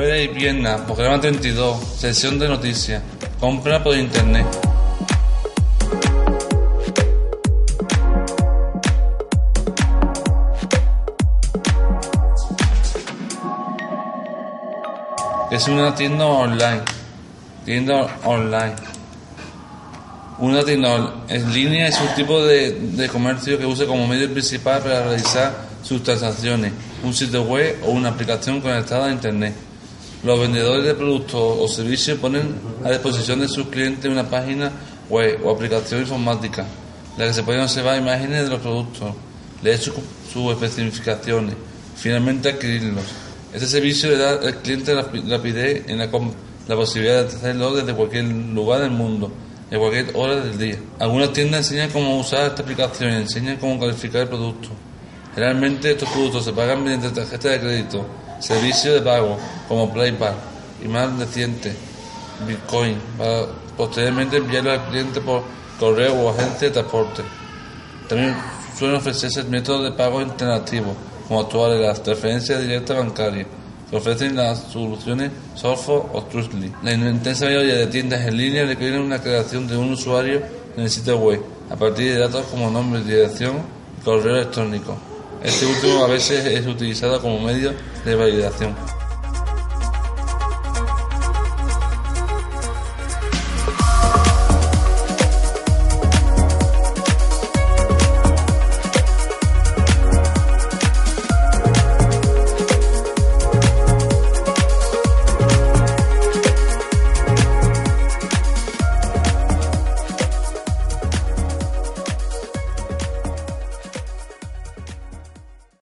y piernas, programa 32, sesión de noticias, compra por internet. Es una tienda online. Tienda online. Una tienda en línea es un tipo de, de comercio que usa como medio principal para realizar sus transacciones, un sitio web o una aplicación conectada a Internet. Los vendedores de productos o servicios ponen a disposición de sus clientes una página web o aplicación informática, en la que se pueden observar imágenes de los productos, leer sus, especificaciones, finalmente adquirirlos. Este servicio le da al cliente rapidez en la, la posibilidad de hacerlo desde cualquier lugar del mundo, en cualquier hora del día. Algunas tiendas enseñan cómo usar esta aplicación y enseñan cómo calificar el producto. Generalmente estos productos se pagan mediante tarjeta de crédito, servicio de pago como PayPal y más reciente Bitcoin para posteriormente enviarlo al cliente por correo o agencia de transporte. También suelen ofrecerse métodos de pago alternativos como actuales las transferencias directas bancarias que ofrecen las soluciones Softphone o Trustly. La intensa mayoría de tiendas en línea requieren una creación de un usuario en el sitio web a partir de datos como nombre, dirección y correo electrónico. Este último a veces es utilizado como medio de validación.